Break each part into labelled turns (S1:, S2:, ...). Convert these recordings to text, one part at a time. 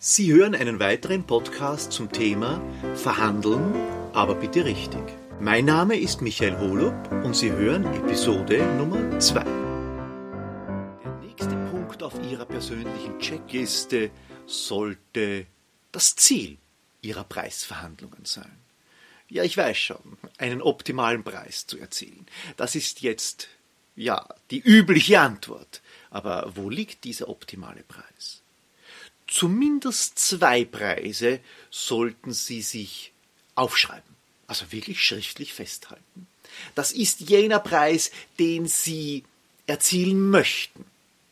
S1: Sie hören einen weiteren Podcast zum Thema Verhandeln, aber bitte richtig. Mein Name ist Michael Holub und Sie hören Episode Nummer 2. Der nächste Punkt auf Ihrer persönlichen Checkliste sollte das Ziel Ihrer Preisverhandlungen sein. Ja, ich weiß schon, einen optimalen Preis zu erzielen. Das ist jetzt, ja, die übliche Antwort. Aber wo liegt dieser optimale Preis? Zumindest zwei Preise sollten Sie sich aufschreiben, also wirklich schriftlich festhalten. Das ist jener Preis, den Sie erzielen möchten,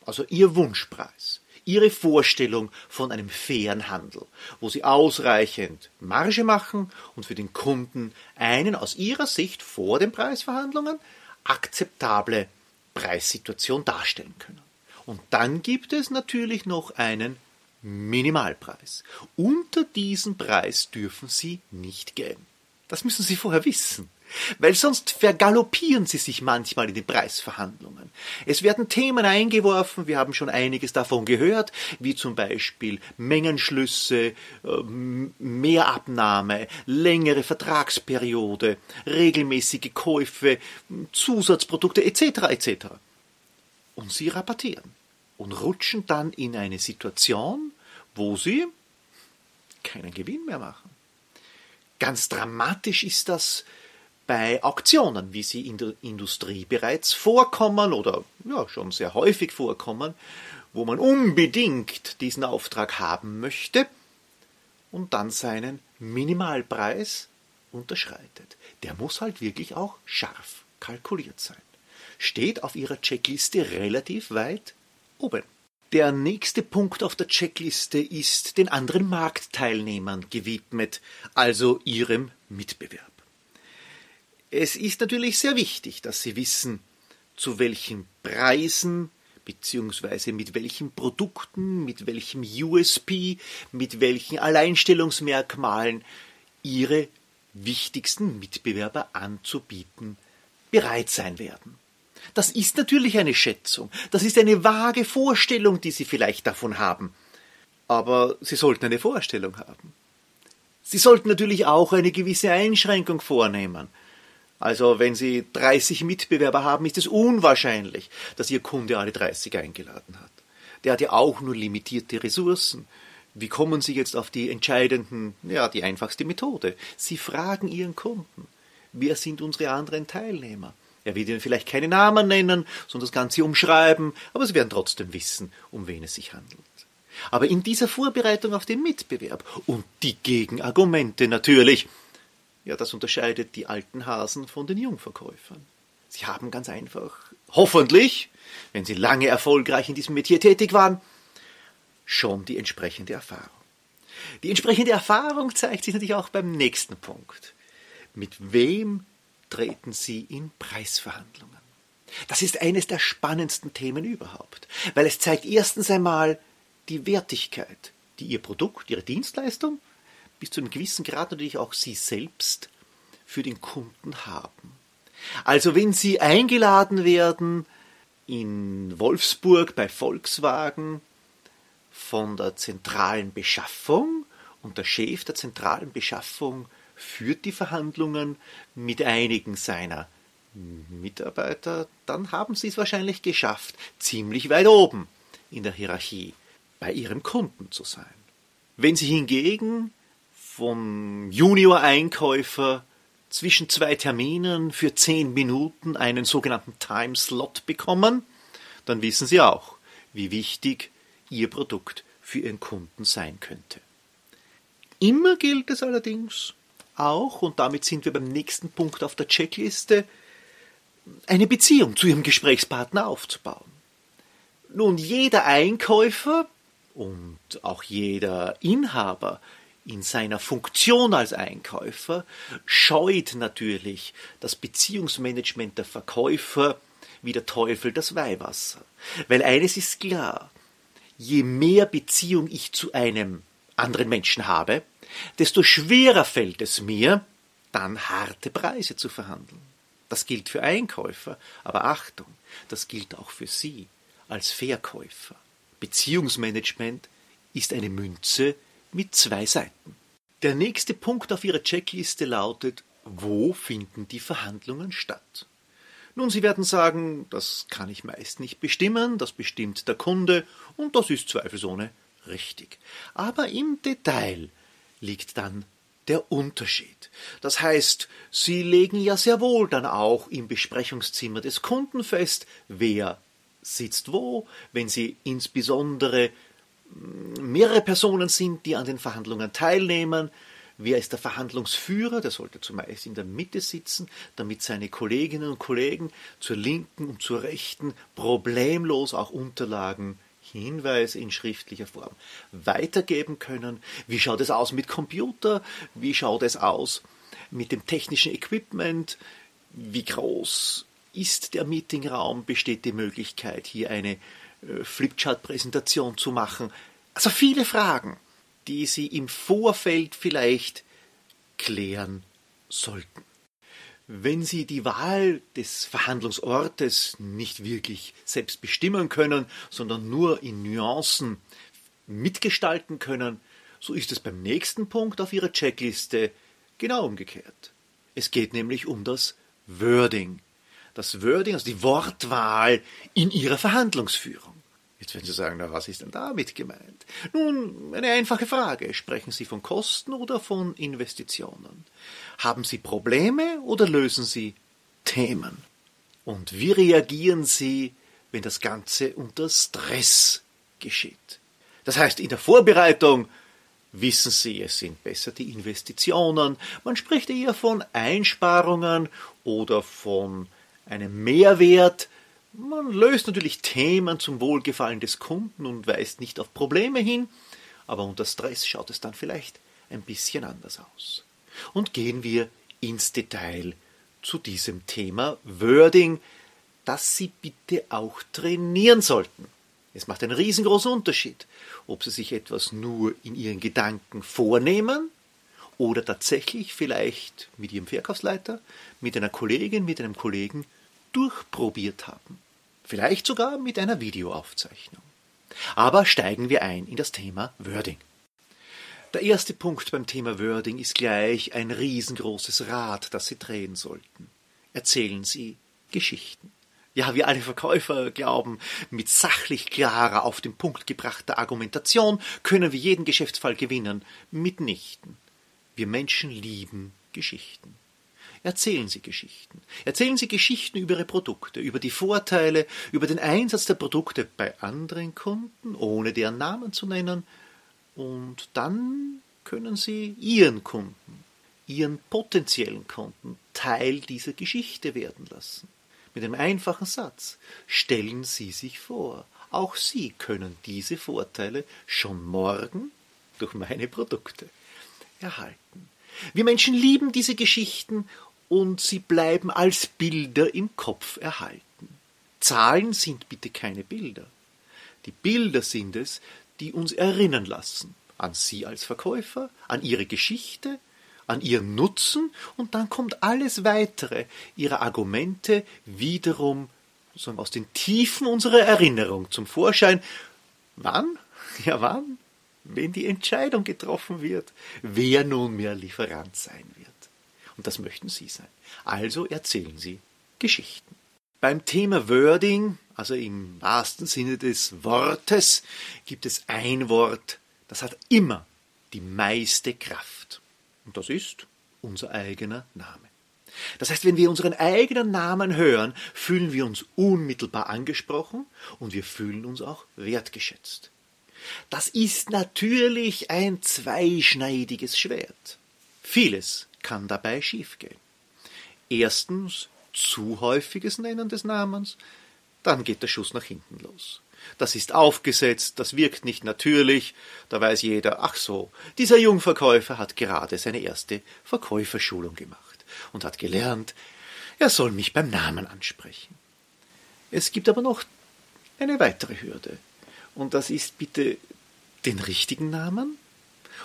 S1: also Ihr Wunschpreis. Ihre Vorstellung von einem fairen Handel, wo Sie ausreichend Marge machen und für den Kunden einen aus Ihrer Sicht vor den Preisverhandlungen akzeptable Preissituation darstellen können. Und dann gibt es natürlich noch einen Minimalpreis. Unter diesen Preis dürfen Sie nicht gehen. Das müssen Sie vorher wissen weil sonst vergaloppieren sie sich manchmal in den Preisverhandlungen. Es werden Themen eingeworfen, wir haben schon einiges davon gehört, wie zum Beispiel Mengenschlüsse, ähm, Mehrabnahme, längere Vertragsperiode, regelmäßige Käufe, Zusatzprodukte etc. etc. Und sie rabattieren und rutschen dann in eine Situation, wo sie keinen Gewinn mehr machen. Ganz dramatisch ist das bei Auktionen, wie sie in der Industrie bereits vorkommen oder ja, schon sehr häufig vorkommen, wo man unbedingt diesen Auftrag haben möchte und dann seinen Minimalpreis unterschreitet. Der muss halt wirklich auch scharf kalkuliert sein. Steht auf Ihrer Checkliste relativ weit oben. Der nächste Punkt auf der Checkliste ist den anderen Marktteilnehmern gewidmet, also Ihrem Mitbewerb. Es ist natürlich sehr wichtig, dass Sie wissen, zu welchen Preisen beziehungsweise mit welchen Produkten, mit welchem USP, mit welchen Alleinstellungsmerkmalen Ihre wichtigsten Mitbewerber anzubieten bereit sein werden. Das ist natürlich eine Schätzung, das ist eine vage Vorstellung, die Sie vielleicht davon haben. Aber Sie sollten eine Vorstellung haben. Sie sollten natürlich auch eine gewisse Einschränkung vornehmen. Also wenn Sie 30 Mitbewerber haben, ist es unwahrscheinlich, dass Ihr Kunde alle 30 eingeladen hat. Der hat ja auch nur limitierte Ressourcen. Wie kommen Sie jetzt auf die entscheidenden, ja, die einfachste Methode? Sie fragen Ihren Kunden, wer sind unsere anderen Teilnehmer? Er wird Ihnen vielleicht keine Namen nennen, sondern das Ganze umschreiben, aber Sie werden trotzdem wissen, um wen es sich handelt. Aber in dieser Vorbereitung auf den Mitbewerb und die Gegenargumente natürlich, ja, das unterscheidet die alten Hasen von den Jungverkäufern. Sie haben ganz einfach, hoffentlich, wenn sie lange erfolgreich in diesem Metier tätig waren, schon die entsprechende Erfahrung. Die entsprechende Erfahrung zeigt sich natürlich auch beim nächsten Punkt. Mit wem treten Sie in Preisverhandlungen? Das ist eines der spannendsten Themen überhaupt, weil es zeigt erstens einmal die Wertigkeit, die Ihr Produkt, Ihre Dienstleistung bis zu einem gewissen Grad natürlich auch Sie selbst für den Kunden haben. Also wenn Sie eingeladen werden in Wolfsburg bei Volkswagen von der zentralen Beschaffung und der Chef der zentralen Beschaffung führt die Verhandlungen mit einigen seiner Mitarbeiter, dann haben Sie es wahrscheinlich geschafft, ziemlich weit oben in der Hierarchie bei Ihrem Kunden zu sein. Wenn Sie hingegen vom Junior-Einkäufer zwischen zwei Terminen für zehn Minuten einen sogenannten Time-Slot bekommen, dann wissen Sie auch, wie wichtig Ihr Produkt für Ihren Kunden sein könnte. Immer gilt es allerdings auch, und damit sind wir beim nächsten Punkt auf der Checkliste, eine Beziehung zu Ihrem Gesprächspartner aufzubauen. Nun, jeder Einkäufer und auch jeder Inhaber in seiner Funktion als Einkäufer scheut natürlich das Beziehungsmanagement der Verkäufer wie der Teufel das Weihwasser. Weil eines ist klar, je mehr Beziehung ich zu einem anderen Menschen habe, desto schwerer fällt es mir, dann harte Preise zu verhandeln. Das gilt für Einkäufer, aber Achtung, das gilt auch für Sie als Verkäufer. Beziehungsmanagement ist eine Münze mit zwei Seiten. Der nächste Punkt auf Ihrer Checkliste lautet, wo finden die Verhandlungen statt? Nun, Sie werden sagen, das kann ich meist nicht bestimmen, das bestimmt der Kunde, und das ist zweifelsohne richtig. Aber im Detail liegt dann der Unterschied. Das heißt, Sie legen ja sehr wohl dann auch im Besprechungszimmer des Kunden fest, wer sitzt wo, wenn Sie insbesondere mehrere Personen sind, die an den Verhandlungen teilnehmen. Wer ist der Verhandlungsführer? Der sollte zumeist in der Mitte sitzen, damit seine Kolleginnen und Kollegen zur linken und zur rechten problemlos auch Unterlagen, Hinweise in schriftlicher Form weitergeben können. Wie schaut es aus mit Computer? Wie schaut es aus mit dem technischen Equipment? Wie groß ist der Meetingraum? Besteht die Möglichkeit, hier eine äh, Flipchart-Präsentation zu machen. Also viele Fragen, die Sie im Vorfeld vielleicht klären sollten. Wenn Sie die Wahl des Verhandlungsortes nicht wirklich selbst bestimmen können, sondern nur in Nuancen mitgestalten können, so ist es beim nächsten Punkt auf Ihrer Checkliste genau umgekehrt. Es geht nämlich um das Wording das Wording, also die Wortwahl in ihrer Verhandlungsführung. Jetzt werden Sie sagen, na, was ist denn damit gemeint? Nun, eine einfache Frage. Sprechen Sie von Kosten oder von Investitionen? Haben Sie Probleme oder lösen Sie Themen? Und wie reagieren Sie, wenn das Ganze unter Stress geschieht? Das heißt, in der Vorbereitung wissen Sie, es sind besser die Investitionen. Man spricht eher von Einsparungen oder von einen Mehrwert. Man löst natürlich Themen zum Wohlgefallen des Kunden und weist nicht auf Probleme hin, aber unter Stress schaut es dann vielleicht ein bisschen anders aus. Und gehen wir ins Detail zu diesem Thema Wording, das Sie bitte auch trainieren sollten. Es macht einen riesengroßen Unterschied, ob Sie sich etwas nur in Ihren Gedanken vornehmen oder tatsächlich vielleicht mit Ihrem Verkaufsleiter, mit einer Kollegin, mit einem Kollegen durchprobiert haben. Vielleicht sogar mit einer Videoaufzeichnung. Aber steigen wir ein in das Thema Wording. Der erste Punkt beim Thema Wording ist gleich ein riesengroßes Rad, das Sie drehen sollten. Erzählen Sie Geschichten. Ja, wir alle Verkäufer glauben, mit sachlich klarer, auf den Punkt gebrachter Argumentation können wir jeden Geschäftsfall gewinnen. Mitnichten. Wir Menschen lieben Geschichten. Erzählen Sie Geschichten. Erzählen Sie Geschichten über Ihre Produkte, über die Vorteile, über den Einsatz der Produkte bei anderen Kunden, ohne deren Namen zu nennen. Und dann können Sie Ihren Kunden, Ihren potenziellen Kunden Teil dieser Geschichte werden lassen. Mit einem einfachen Satz. Stellen Sie sich vor, auch Sie können diese Vorteile schon morgen durch meine Produkte erhalten. Wir Menschen lieben diese Geschichten und sie bleiben als Bilder im Kopf erhalten. Zahlen sind bitte keine Bilder. Die Bilder sind es, die uns erinnern lassen an Sie als Verkäufer, an Ihre Geschichte, an Ihren Nutzen und dann kommt alles weitere Ihre Argumente wiederum sozusagen aus den Tiefen unserer Erinnerung zum Vorschein. Wann? Ja, wann? Wenn die Entscheidung getroffen wird, wer nunmehr Lieferant sein wird. Und das möchten Sie sein. Also erzählen Sie Geschichten. Beim Thema Wording, also im wahrsten Sinne des Wortes, gibt es ein Wort, das hat immer die meiste Kraft. Und das ist unser eigener Name. Das heißt, wenn wir unseren eigenen Namen hören, fühlen wir uns unmittelbar angesprochen und wir fühlen uns auch wertgeschätzt. Das ist natürlich ein zweischneidiges Schwert. Vieles kann dabei schiefgehen. Erstens zu häufiges Nennen des Namens, dann geht der Schuss nach hinten los. Das ist aufgesetzt, das wirkt nicht natürlich, da weiß jeder, ach so, dieser Jungverkäufer hat gerade seine erste Verkäuferschulung gemacht und hat gelernt, er soll mich beim Namen ansprechen. Es gibt aber noch eine weitere Hürde, und das ist bitte den richtigen Namen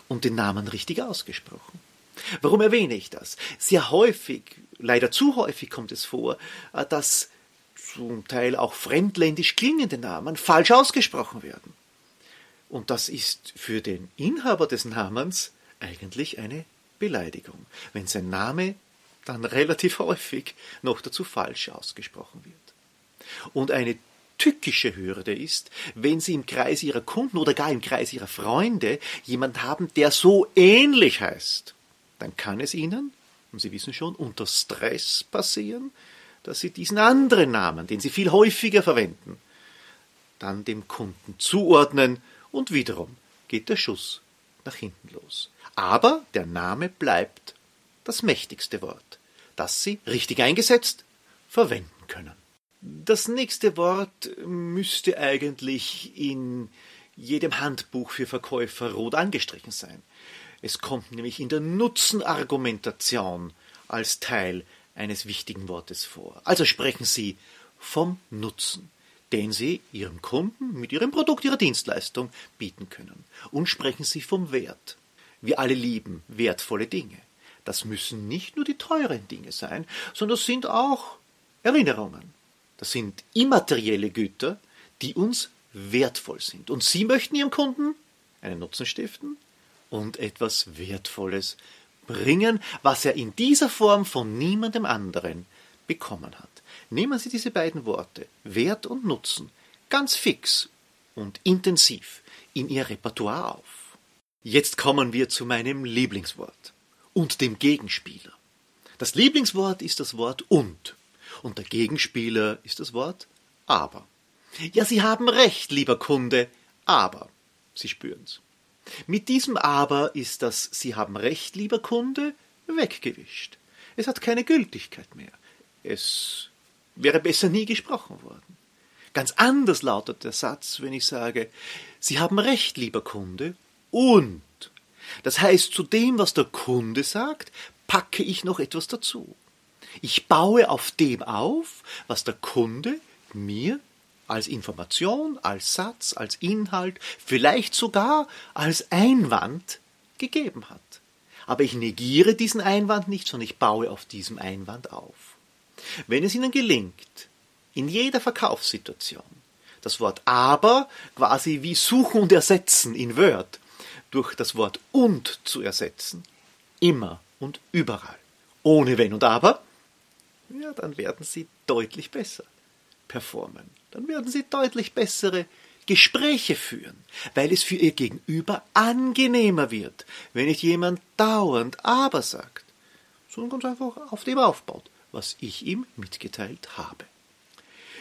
S1: und den Namen richtig ausgesprochen. Warum erwähne ich das? Sehr häufig, leider zu häufig kommt es vor, äh, dass zum Teil auch fremdländisch klingende Namen falsch ausgesprochen werden. Und das ist für den Inhaber des Namens eigentlich eine Beleidigung, wenn sein Name dann relativ häufig noch dazu falsch ausgesprochen wird. Und eine tückische Hürde ist, wenn Sie im Kreis Ihrer Kunden oder gar im Kreis Ihrer Freunde jemand haben, der so ähnlich heißt, dann kann es Ihnen, und Sie wissen schon, unter Stress passieren, dass Sie diesen anderen Namen, den Sie viel häufiger verwenden, dann dem Kunden zuordnen und wiederum geht der Schuss nach hinten los. Aber der Name bleibt das mächtigste Wort, das Sie richtig eingesetzt verwenden können. Das nächste Wort müsste eigentlich in jedem Handbuch für Verkäufer rot angestrichen sein. Es kommt nämlich in der Nutzenargumentation als Teil eines wichtigen Wortes vor. Also sprechen Sie vom Nutzen, den Sie Ihrem Kunden mit Ihrem Produkt, Ihrer Dienstleistung bieten können. Und sprechen Sie vom Wert. Wir alle lieben wertvolle Dinge. Das müssen nicht nur die teuren Dinge sein, sondern das sind auch Erinnerungen, das sind immaterielle Güter, die uns wertvoll sind. Und Sie möchten Ihrem Kunden einen Nutzen stiften und etwas Wertvolles bringen, was er in dieser Form von niemandem anderen bekommen hat. Nehmen Sie diese beiden Worte, Wert und Nutzen, ganz fix und intensiv in Ihr Repertoire auf. Jetzt kommen wir zu meinem Lieblingswort und dem Gegenspieler. Das Lieblingswort ist das Wort und und der Gegenspieler ist das Wort aber. Ja, Sie haben recht, lieber Kunde, aber Sie spüren's. Mit diesem aber ist das Sie haben recht, lieber Kunde, weggewischt. Es hat keine Gültigkeit mehr. Es wäre besser nie gesprochen worden. Ganz anders lautet der Satz, wenn ich sage, Sie haben recht, lieber Kunde, und. Das heißt, zu dem, was der Kunde sagt, packe ich noch etwas dazu. Ich baue auf dem auf, was der Kunde mir als Information, als Satz, als Inhalt, vielleicht sogar als Einwand gegeben hat. Aber ich negiere diesen Einwand nicht, sondern ich baue auf diesem Einwand auf. Wenn es Ihnen gelingt, in jeder Verkaufssituation das Wort aber quasi wie suchen und ersetzen in Word durch das Wort und zu ersetzen, immer und überall, ohne wenn und aber, ja, dann werden Sie deutlich besser performen. Dann werden Sie deutlich bessere Gespräche führen, weil es für Ihr Gegenüber angenehmer wird, wenn nicht jemand dauernd aber sagt, sondern ganz einfach auf dem aufbaut, was ich ihm mitgeteilt habe.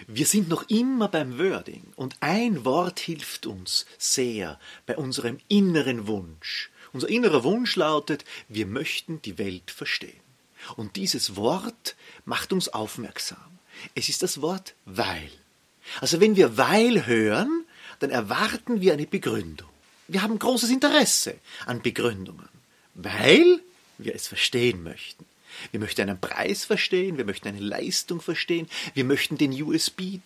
S1: Wir sind noch immer beim Wording und ein Wort hilft uns sehr bei unserem inneren Wunsch. Unser innerer Wunsch lautet, wir möchten die Welt verstehen. Und dieses Wort macht uns aufmerksam. Es ist das Wort weil. Also wenn wir weil hören, dann erwarten wir eine Begründung. Wir haben großes Interesse an Begründungen, weil wir es verstehen möchten. Wir möchten einen Preis verstehen, wir möchten eine Leistung verstehen, wir möchten den USB,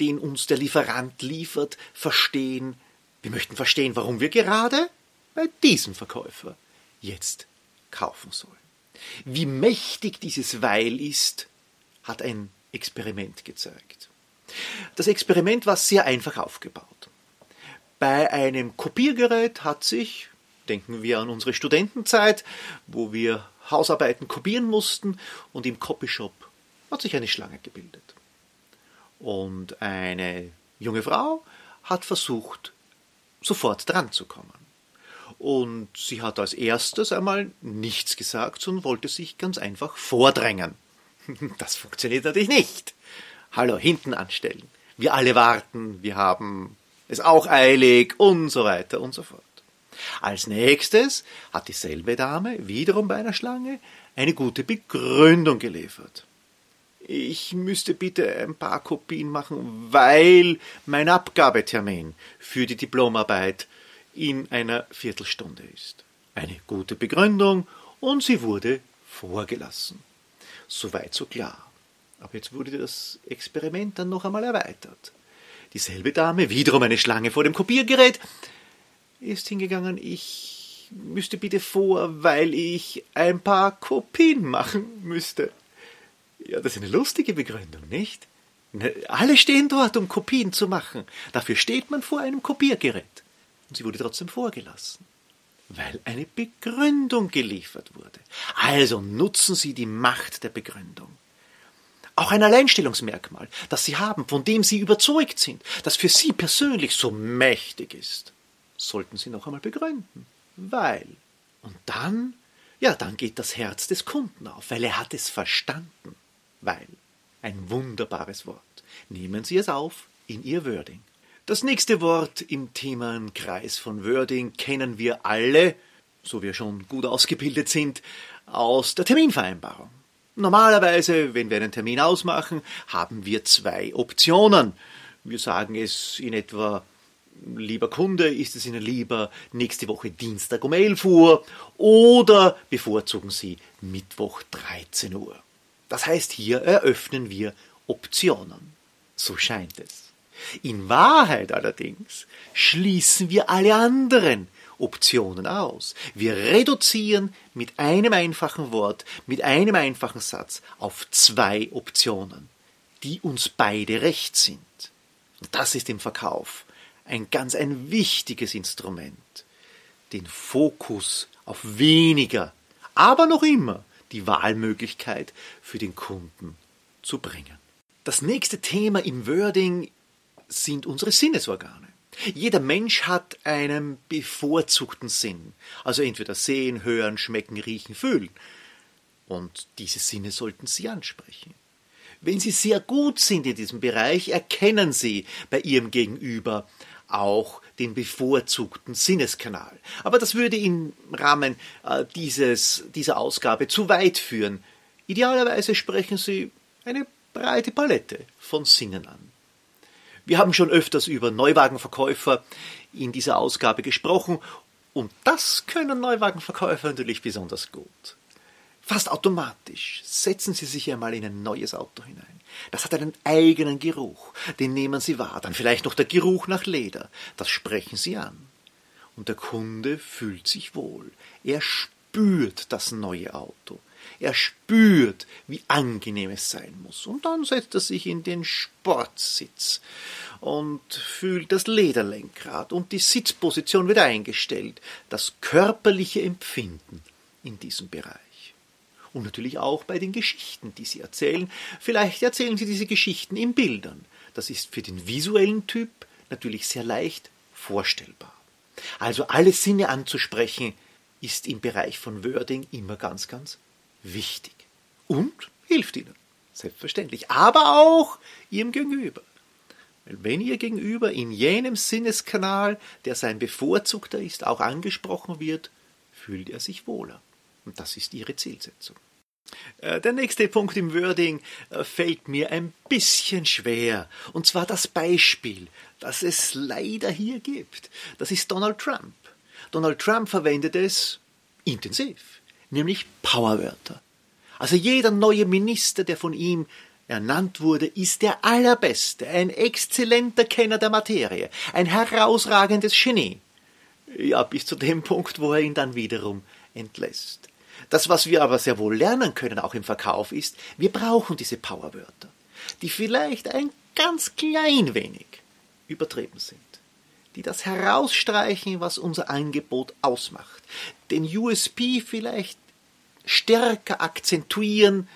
S1: den uns der Lieferant liefert, verstehen. Wir möchten verstehen, warum wir gerade bei diesem Verkäufer jetzt kaufen sollen. Wie mächtig dieses Weil ist, hat ein Experiment gezeigt. Das Experiment war sehr einfach aufgebaut. Bei einem Kopiergerät hat sich, denken wir an unsere Studentenzeit, wo wir Hausarbeiten kopieren mussten und im Copyshop hat sich eine Schlange gebildet. Und eine junge Frau hat versucht, sofort dran zu kommen. Und sie hat als erstes einmal nichts gesagt, sondern wollte sich ganz einfach vordrängen. Das funktioniert natürlich nicht. Hallo, hinten anstellen. Wir alle warten, wir haben es auch eilig und so weiter und so fort. Als nächstes hat dieselbe Dame wiederum bei einer Schlange eine gute Begründung geliefert. Ich müsste bitte ein paar Kopien machen, weil mein Abgabetermin für die Diplomarbeit in einer Viertelstunde ist. Eine gute Begründung und sie wurde vorgelassen. Soweit so klar. Aber jetzt wurde das Experiment dann noch einmal erweitert. Dieselbe Dame, wiederum eine Schlange vor dem Kopiergerät, ist hingegangen, ich müsste bitte vor, weil ich ein paar Kopien machen müsste. Ja, das ist eine lustige Begründung, nicht? Ne, alle stehen dort, um Kopien zu machen. Dafür steht man vor einem Kopiergerät. Und sie wurde trotzdem vorgelassen, weil eine Begründung geliefert wurde. Also nutzen Sie die Macht der Begründung. Auch ein Alleinstellungsmerkmal, das Sie haben, von dem Sie überzeugt sind, das für Sie persönlich so mächtig ist, sollten Sie noch einmal begründen. Weil. Und dann, ja, dann geht das Herz des Kunden auf, weil er hat es verstanden. Weil. Ein wunderbares Wort. Nehmen Sie es auf in Ihr Wording. Das nächste Wort im Themenkreis von Wording kennen wir alle, so wir schon gut ausgebildet sind, aus der Terminvereinbarung. Normalerweise, wenn wir einen Termin ausmachen, haben wir zwei Optionen. Wir sagen es in etwa, lieber Kunde, ist es Ihnen lieber nächste Woche Dienstag um 11 Uhr oder bevorzugen Sie Mittwoch 13 Uhr. Das heißt, hier eröffnen wir Optionen. So scheint es. In Wahrheit allerdings schließen wir alle anderen Optionen aus. Wir reduzieren mit einem einfachen Wort, mit einem einfachen Satz auf zwei Optionen, die uns beide recht sind. Und das ist im Verkauf ein ganz ein wichtiges Instrument, den Fokus auf weniger, aber noch immer die Wahlmöglichkeit für den Kunden zu bringen. Das nächste Thema im Wording sind unsere Sinnesorgane. Jeder Mensch hat einen bevorzugten Sinn, also entweder sehen, hören, schmecken, riechen, fühlen. Und diese Sinne sollten Sie ansprechen. Wenn Sie sehr gut sind in diesem Bereich, erkennen Sie bei Ihrem Gegenüber auch den bevorzugten Sinneskanal. Aber das würde im Rahmen äh, dieses, dieser Ausgabe zu weit führen. Idealerweise sprechen Sie eine breite Palette von Sinnen an. Wir haben schon öfters über Neuwagenverkäufer in dieser Ausgabe gesprochen und das können Neuwagenverkäufer natürlich besonders gut. Fast automatisch setzen Sie sich einmal in ein neues Auto hinein. Das hat einen eigenen Geruch, den nehmen Sie wahr. Dann vielleicht noch der Geruch nach Leder. Das sprechen Sie an. Und der Kunde fühlt sich wohl. Er spürt das neue Auto. Er spürt, wie angenehm es sein muss. Und dann setzt er sich in den Sportsitz und fühlt das Lederlenkrad und die Sitzposition wird eingestellt. Das körperliche Empfinden in diesem Bereich. Und natürlich auch bei den Geschichten, die Sie erzählen. Vielleicht erzählen Sie diese Geschichten in Bildern. Das ist für den visuellen Typ natürlich sehr leicht vorstellbar. Also alle Sinne anzusprechen, ist im Bereich von Wording immer ganz, ganz wichtig und hilft ihnen, selbstverständlich, aber auch ihrem Gegenüber. Wenn ihr Gegenüber in jenem Sinneskanal, der sein bevorzugter ist, auch angesprochen wird, fühlt er sich wohler. Und das ist ihre Zielsetzung. Äh, der nächste Punkt im Wording äh, fällt mir ein bisschen schwer, und zwar das Beispiel, das es leider hier gibt. Das ist Donald Trump. Donald Trump verwendet es intensiv nämlich Powerwörter. Also jeder neue Minister, der von ihm ernannt wurde, ist der allerbeste, ein exzellenter Kenner der Materie, ein herausragendes Genie. Ja, bis zu dem Punkt, wo er ihn dann wiederum entlässt. Das, was wir aber sehr wohl lernen können, auch im Verkauf, ist, wir brauchen diese Powerwörter, die vielleicht ein ganz klein wenig übertrieben sind die das herausstreichen, was unser Angebot ausmacht, den USP vielleicht stärker akzentuieren,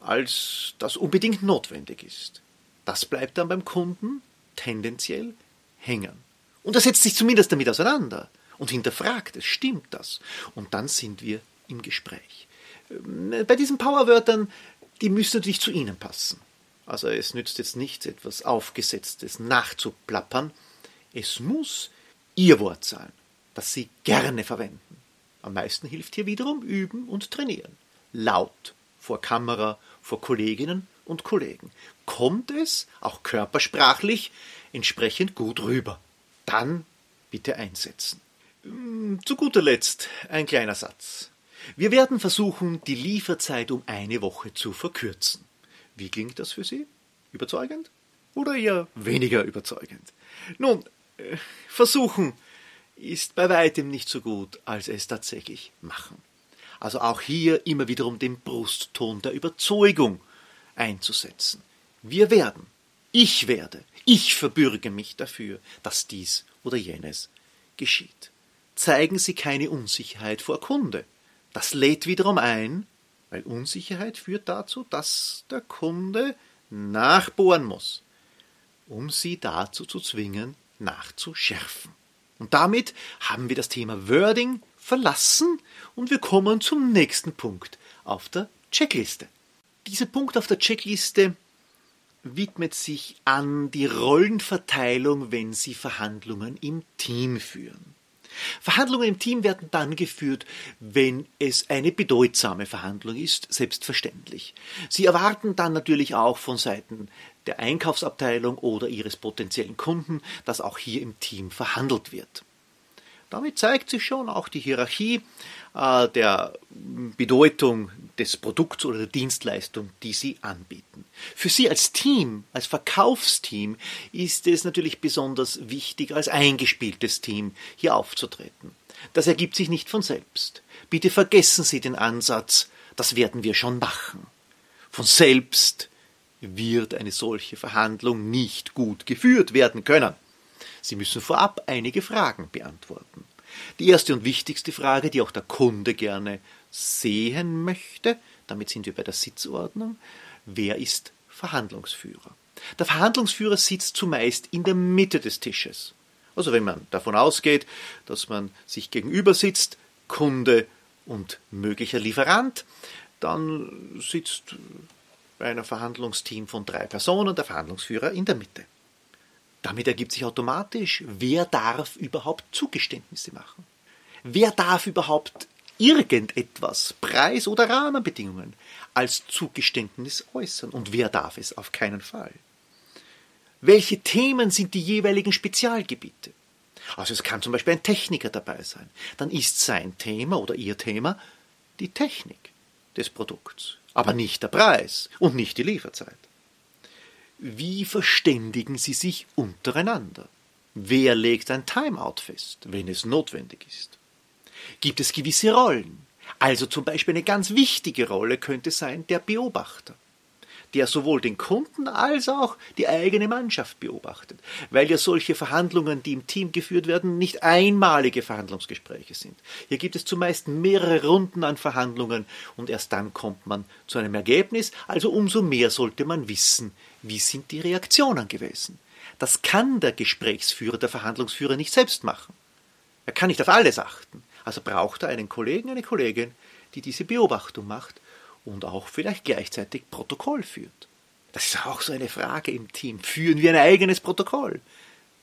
S1: als das unbedingt notwendig ist. Das bleibt dann beim Kunden tendenziell hängen. Und er setzt sich zumindest damit auseinander und hinterfragt es, stimmt das? Und dann sind wir im Gespräch. Ähm, bei diesen Powerwörtern, die müssen natürlich zu Ihnen passen. Also es nützt jetzt nichts, etwas Aufgesetztes nachzuplappern, es muss Ihr Wort sein, das Sie gerne verwenden. Am meisten hilft hier wiederum Üben und Trainieren. Laut, vor Kamera, vor Kolleginnen und Kollegen. Kommt es, auch körpersprachlich, entsprechend gut rüber. Dann bitte einsetzen. Hm, zu guter Letzt ein kleiner Satz. Wir werden versuchen, die Lieferzeit um eine Woche zu verkürzen. Wie klingt das für Sie? Überzeugend? Oder eher weniger überzeugend? Nun, versuchen ist bei weitem nicht so gut, als es tatsächlich machen. Also auch hier immer wiederum den Brustton der Überzeugung einzusetzen. Wir werden, ich werde, ich verbürge mich dafür, dass dies oder jenes geschieht. Zeigen Sie keine Unsicherheit vor Kunde. Das lädt wiederum ein, weil Unsicherheit führt dazu, dass der Kunde nachbohren muss, um Sie dazu zu zwingen, nachzuschärfen. Und damit haben wir das Thema Wording verlassen und wir kommen zum nächsten Punkt auf der Checkliste. Dieser Punkt auf der Checkliste widmet sich an die Rollenverteilung, wenn Sie Verhandlungen im Team führen. Verhandlungen im Team werden dann geführt, wenn es eine bedeutsame Verhandlung ist, selbstverständlich. Sie erwarten dann natürlich auch von Seiten der Einkaufsabteilung oder Ihres potenziellen Kunden, dass auch hier im Team verhandelt wird. Damit zeigt sich schon auch die Hierarchie äh, der Bedeutung des Produkts oder der Dienstleistung, die Sie anbieten. Für Sie als Team, als Verkaufsteam, ist es natürlich besonders wichtig, als eingespieltes Team hier aufzutreten. Das ergibt sich nicht von selbst. Bitte vergessen Sie den Ansatz, das werden wir schon machen. Von selbst wird eine solche Verhandlung nicht gut geführt werden können. Sie müssen vorab einige Fragen beantworten. Die erste und wichtigste Frage, die auch der Kunde gerne sehen möchte, damit sind wir bei der Sitzordnung, wer ist Verhandlungsführer? Der Verhandlungsführer sitzt zumeist in der Mitte des Tisches. Also wenn man davon ausgeht, dass man sich gegenüber sitzt, Kunde und möglicher Lieferant, dann sitzt bei einem Verhandlungsteam von drei Personen der Verhandlungsführer in der Mitte. Damit ergibt sich automatisch, wer darf überhaupt Zugeständnisse machen? Wer darf überhaupt irgendetwas, Preis oder Rahmenbedingungen, als Zugeständnis äußern und wer darf es auf keinen Fall? Welche Themen sind die jeweiligen Spezialgebiete? Also es kann zum Beispiel ein Techniker dabei sein. Dann ist sein Thema oder ihr Thema die Technik des Produkts, aber nicht der Preis und nicht die Lieferzeit. Wie verständigen sie sich untereinander? Wer legt ein Timeout fest, wenn es notwendig ist? Gibt es gewisse Rollen? Also zum Beispiel eine ganz wichtige Rolle könnte sein der Beobachter, der sowohl den Kunden als auch die eigene Mannschaft beobachtet, weil ja solche Verhandlungen, die im Team geführt werden, nicht einmalige Verhandlungsgespräche sind. Hier gibt es zumeist mehrere Runden an Verhandlungen und erst dann kommt man zu einem Ergebnis, also umso mehr sollte man wissen, wie sind die Reaktionen gewesen? Das kann der Gesprächsführer, der Verhandlungsführer nicht selbst machen. Er kann nicht auf alles achten. Also braucht er einen Kollegen, eine Kollegin, die diese Beobachtung macht und auch vielleicht gleichzeitig Protokoll führt. Das ist auch so eine Frage im Team. Führen wir ein eigenes Protokoll?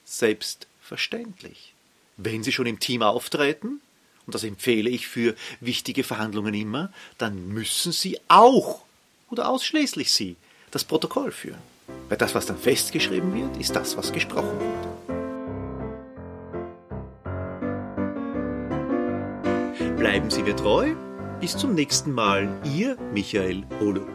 S1: Selbstverständlich. Wenn Sie schon im Team auftreten, und das empfehle ich für wichtige Verhandlungen immer, dann müssen Sie auch oder ausschließlich Sie das Protokoll führen. Weil das, was dann festgeschrieben wird, ist das, was gesprochen wird. Bleiben Sie mir treu. Bis zum nächsten Mal, Ihr Michael Holu.